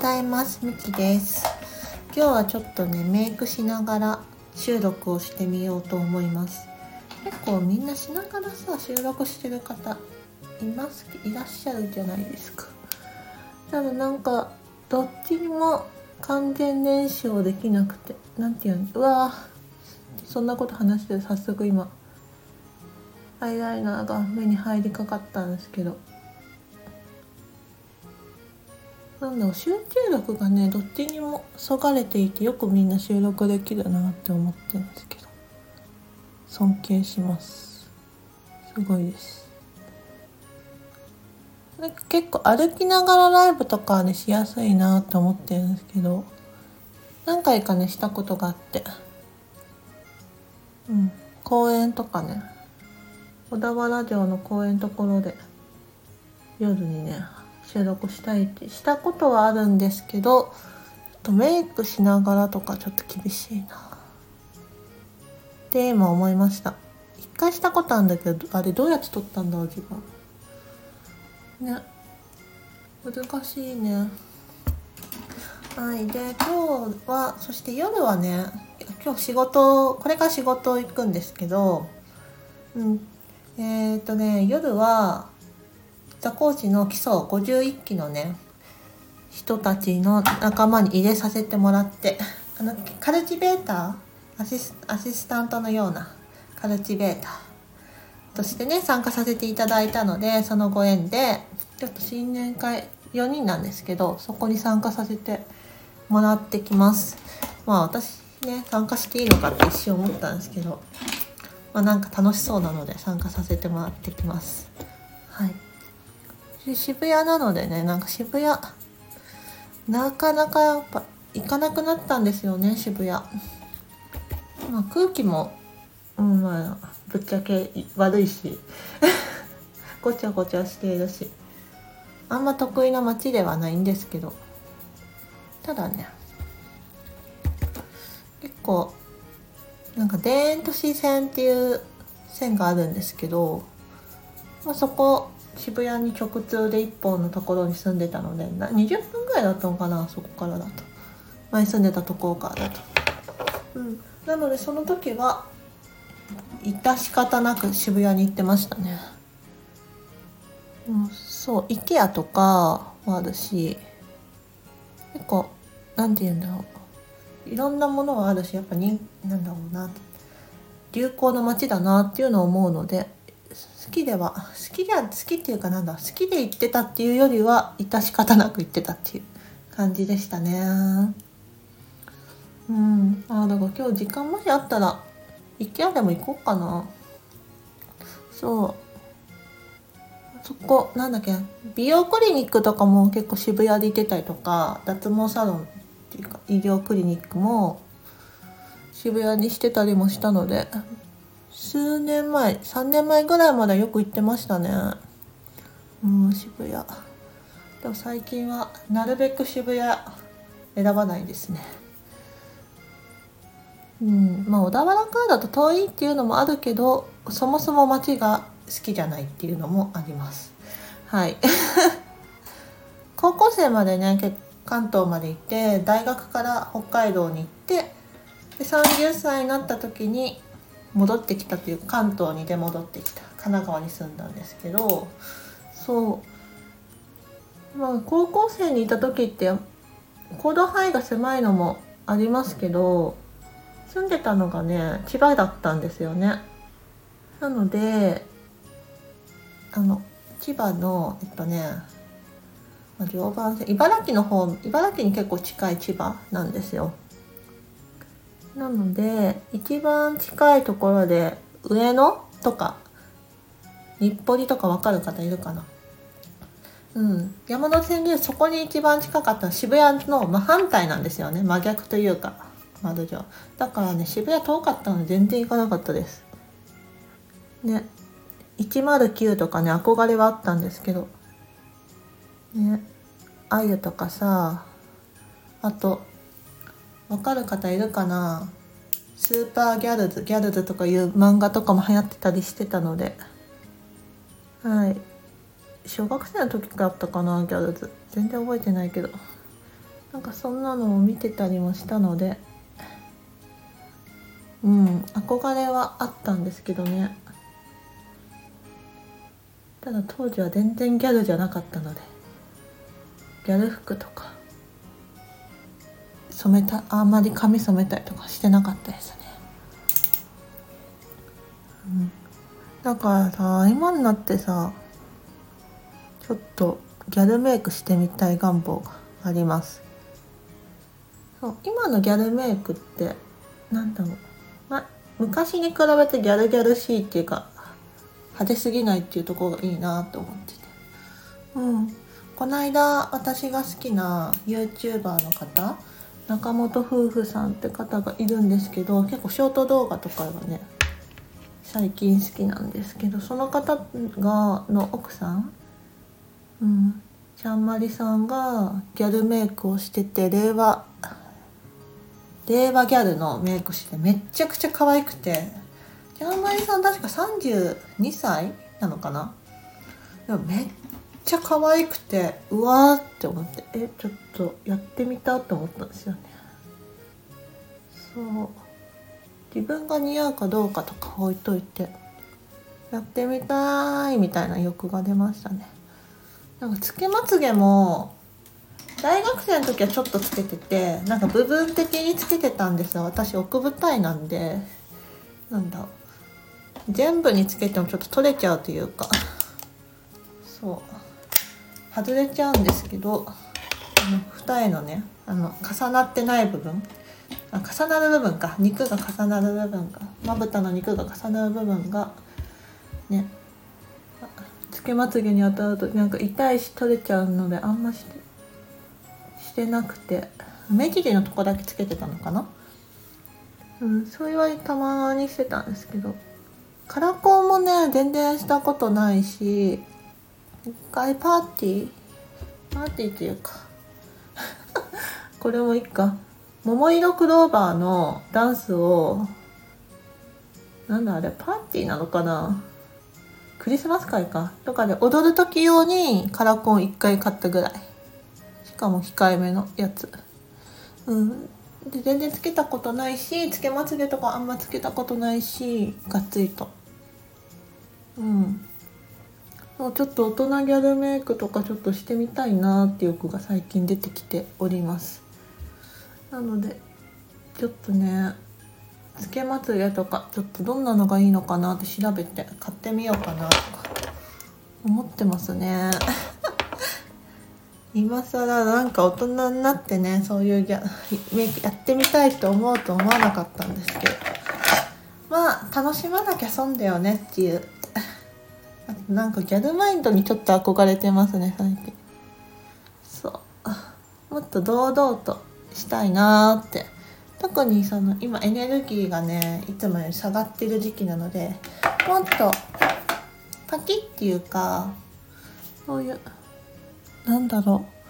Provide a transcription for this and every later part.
ざいます。みきです。今日はちょっとねメイクしながら収録をしてみようと思います。結構みんなしながらさ収録してる方います？いらっしゃるじゃないですか。ただなんかどっちにも完全燃焼できなくて何て言うのうわぁそんなこと話してる早速今アイライナーが目に入りかかったんですけど。なんだろう集中力がねどっちにもそがれていてよくみんな収録できるなって思ってるんですけど。尊敬します。すごいです。なんか結構歩きながらライブとかねしやすいなって思ってるんですけど。何回かねしたことがあって。うん。公園とかね。小田原城の公園ところで夜にね収録したいってしたことはあるんですけどとメイクしながらとかちょっと厳しいな。って今思いました。一回したことあるんだけどあれどうやって撮ったんだろう自分。ね。難しいね。はい。で今日はそして夜はね今日仕事これから仕事行くんですけどうん。えっ、ー、とね夜は座コーチの基礎51期のね人たちの仲間に入れさせてもらってあのカルチベーター？アシスアシスタントのようなカルチベーターとしてね参加させていただいたのでそのご縁でちょっと新年会4人なんですけどそこに参加させてもらってきます。まあ私ね参加していいのかって一瞬思ったんですけどまあなんか楽しそうなので参加させてもらってきます。はい。渋谷なのでねなんか渋谷。なかなかやっぱ行かなくなったんですよね渋谷、まあ、空気も、うんまあ、ぶっちゃけ悪いし。ごちゃごちゃしているし。あんま得意な街ではないんですけど。ただね結構なんか田園都市線っていう線があるんですけど、まあ、そこ渋谷に直通で1本のところに住んでたので20分ぐらいだったのかなそこからだと。前住んでたところからだと。うん。なのでその時は致し方なく渋谷に行ってましたね。うんそう IKEA とかもあるし結構何て言うんだろう。いろんなものがあるしやっぱになんだろうな。流行の街だなっていうのを思うので好きでは好きでは好きっていうかなんだ好きで言ってたっていうよりは致し方なく言ってたっていう感じでしたね。うん。あだから今日時間もしあったら IKEA でも行こうかな。そう。そこなんだっけ美容クリニックとかも結構渋谷で行ってたりとか脱毛サロンっていうか医療クリニックも渋谷にしてたりもしたので数年前3年前ぐらいまでよく行ってましたね。うん渋谷。でも最近はなるべく渋谷選ばないですね。うんまあ小田原からだと遠いっていうのもあるけどそもそも街が好きじゃないっていうのもあります。はい。高校生までね関東まで行って大学から北海道に行ってで30歳になった時に戻ってきたという関東に出戻ってきた。神奈川に住んだんですけどそう。まあ高校生にいた時って行動範囲が狭いのもありますけど住んでたのがね千葉だったんですよね。なのであの千葉のえっとね常磐線茨城の方茨城に結構近い千葉なんですよ。なので一番近いところで上野とか日暮里とか分かる方いるかな？うん。山手線でそこに一番近かった渋谷の真反対なんですよね。真逆というか窓上。だからね渋谷遠かったので全然行かなかったです。ね109とかね憧れはあったんですけど。ね。あゆとかさあとわかる方いるかな？スーパーギャルズギャルズとかいう漫画とかも流行ってたりしてたので。はい。小学生の時だったかな？ギャルズ。全然覚えてないけど。なんかそんなのを見てたりもしたので。うん。憧れはあったんですけどね。ただ当時は全然ギャルじゃなかったので。ギャル服とか。染めたあんまり髪染めたりとかしてなかったですね、うん、だからさ今になってさちょっとギャルメイクしてみたい願望があります。そう今のギャルメイクってなんだろう、ま、昔に比べてギャルギャルしいっていうか派手すぎないっていうところがいいなと思ってて。うん。この間私が好きな YouTuber の方中本夫婦さんって方がいるんですけど結構ショート動画とかがね最近好きなんですけどその方がの奥さん？うん。ちゃんまりさんがギャルメイクをしてて令和令和ギャルのメイクしてめっちゃくちゃ可愛くて。ちゃんまりさん確か32歳なのかな？でもめっちゃ可愛くてうわーって思ってえちょっとやってみたって思ったんですよね。そう。自分が似合うかどうかとか置いといてやってみたいみたいな欲が出ましたね。なんかつけまつげも大学生の時はちょっとつけててなんか部分的につけてたんですよ。私奥舞台なんでなんだ全部につけてもちょっと取れちゃうというか。そう。外れちゃうんですけどあの二重のねあの重なってない部分。あ重なる部分か。肉が重なる部分がまぶたの肉が重なる部分がねつけまつげに当たるとなんか痛いし取れちゃうのであんましてしてなくて。目尻のとこだけつけてたのかな？うんそれたまにしてたんですけど。カラコンもね全然したことないし一回パーティー？パーティーっていうか。これもいいか。桃色クローバーのダンスをなんだあれパーティーなのかな？クリスマス会か。とかで踊る時用にカラコン1回買ったぐらい。しかも控えめのやつ。うん。で全然つけたことないしつけまつげとかあんまつけたことないしがっつりと。うん。ちょっと大人ギャルメイクとかちょっとしてみたいなっていう欲が最近出てきております。なのでちょっとねつけまつげとかちょっとどんなのがいいのかなって調べて買ってみようかなとか思ってますね。今更なんか大人になってねそういうギャメイクやってみたいと思うと思わなかったんですけど。まあ楽しまなきゃ損だよねっていうなんかギャルマインドにちょっと憧れてますね最近。そう。もっと堂々としたいなーって。特にその今エネルギーがねいつもより下がってる時期なのでもっとパキっていうかそういうなんだろう。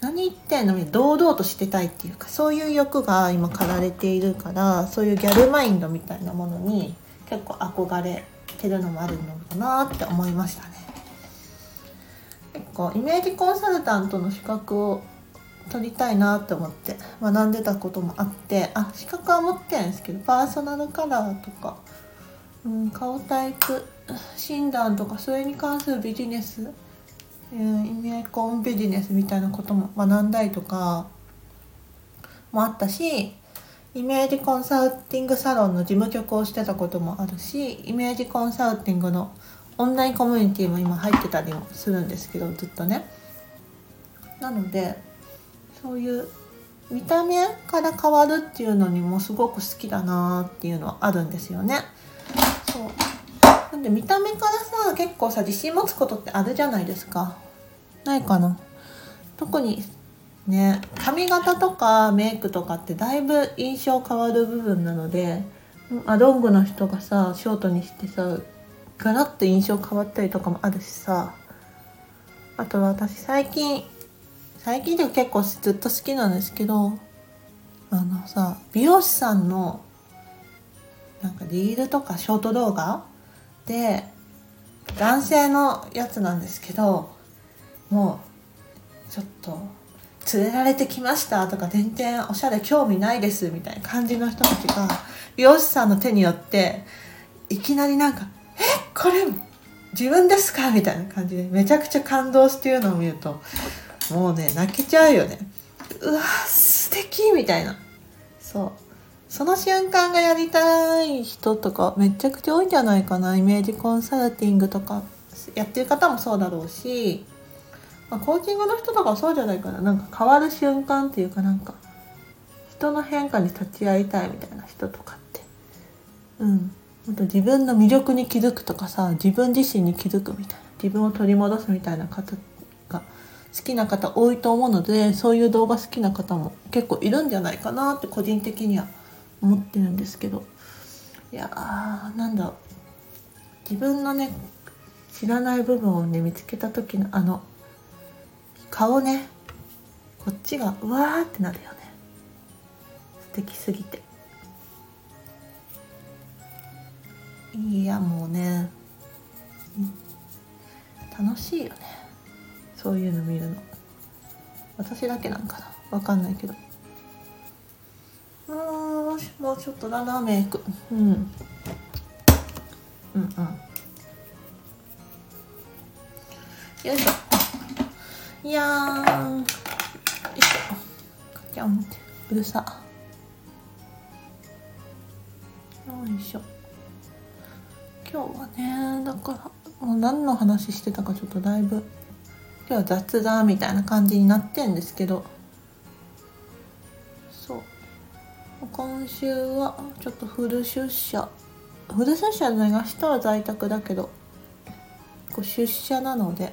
何言ってんのに堂々としてたいっていうかそういう欲が今駆られているからそういうギャルマインドみたいなものに結構憧れてるのもあるのかなって思いましたね。結構イメージコンサルタントの資格を取りたいなって思って学んでたこともあってあ資格は持ってるんですけどパーソナルカラーとか、うん、顔タイプ診断とかそれに関するビジネス、うん、イメージコンビジネスみたいなことも学んだりとかもあったしイメージコンサルティングサロンの事務局をしてたこともあるしイメージコンサルティングのオンラインコミュニティも今入ってたりもするんですけどずっとね。なのでそういう見た目から変わるっていうのにもすごく好きだなっていうのはあるんですよね。そう。なんで見た目からさ結構さ自信持つことってあるじゃないですか。ないかな。特にね髪型とかメイクとかってだいぶ印象変わる部分なのであロングの人がさショートにしてさガラッと印象変わったりとかもあるしさあと私最近最近でも結構ずっと好きなんですけどあのさ美容師さんのなんかリールとかショート動画で男性のやつなんですけどもうちょっと連れられてきましたとか全然おしゃれ興味ないですみたいな感じの人たちが美容師さんの手によっていきなりなんか「えこれ自分ですか?」みたいな感じでめちゃくちゃ感動していうのを見るともうね泣けちゃうよね。うわ素敵みたいな。そう。その瞬間がやりたい人とかめちゃくちゃ多いんじゃないかな。イメージコンサルティングとかやってる方もそうだろうしまあ、コーチングの人とかそうじゃないかな。なんか変わる瞬間っていうかなんか人の変化に立ち会いたいみたいな人とかって。うん。あと自分の魅力に気づくとかさ自分自身に気づくみたいな。自分を取り戻すみたいな方が好きな方多いと思うのでそういう動画好きな方も結構いるんじゃないかなって個人的には思ってるんですけど。いやーなんだ自分のね知らない部分をね見つけた時のあの顔ね。こっちがうわーってなるよね。素敵すぎて。いやもうね。楽しいよね。そういうの見るの。私だけなんかな。わかんないけど。うんもうちょっとだなメイク。うん。うんうん。よいしょ。いやー。よいしょ。かちゃんうるさ。よいしょ。今日はねだからもう何の話してたかちょっとだいぶ今日は雑談みたいな感じになってんですけど。そう。今週はちょっとフル出社。フル出社じゃない明日は在宅だけどこう出社なので。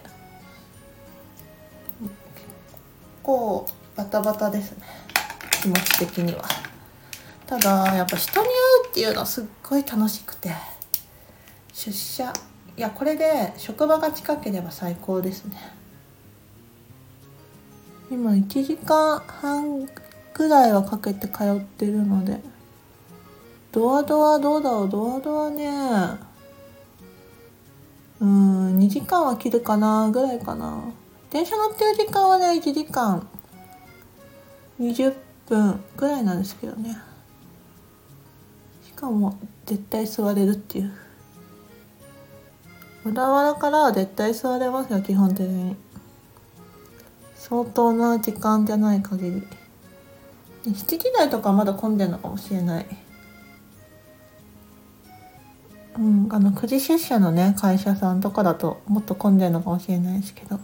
構バタバタですね。気持ち的には。ただやっぱ人に会うっていうのはすっごい楽しくて。出社。いやこれで職場が近ければ最高ですね。今1時間半ぐらいはかけて通ってるので。ドアドアどうだろう？ドアドアね。うん2時間は切るかなぐらいかな。電車乗ってる時間はね1時間。20分ぐらいなんですけどね。しかも絶対座れるっていう。小田原からは絶対座れますよ基本的に。相当な時間じゃない限り。7時台とかまだ混んでるのかもしれない。うん、あの9時出社のね会社さんとかだともっと混んでるのかもしれないですけど。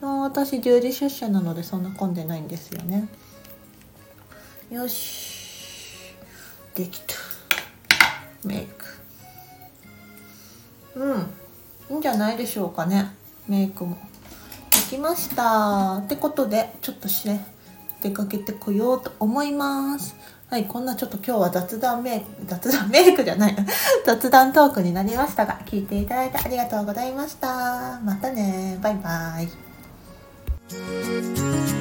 私10時出社なのでそんな混んでないんですよね。よし。できた。メイク。うん。いいんじゃないでしょうかね。メイクも。できました。ってことでちょっとしね出かけてこようと思います。はい、こんなちょっと今日は雑談メイク、雑談メイクじゃない、雑談トークになりましたが、聞いていただいてありがとうございました。またね、バイバイ。Música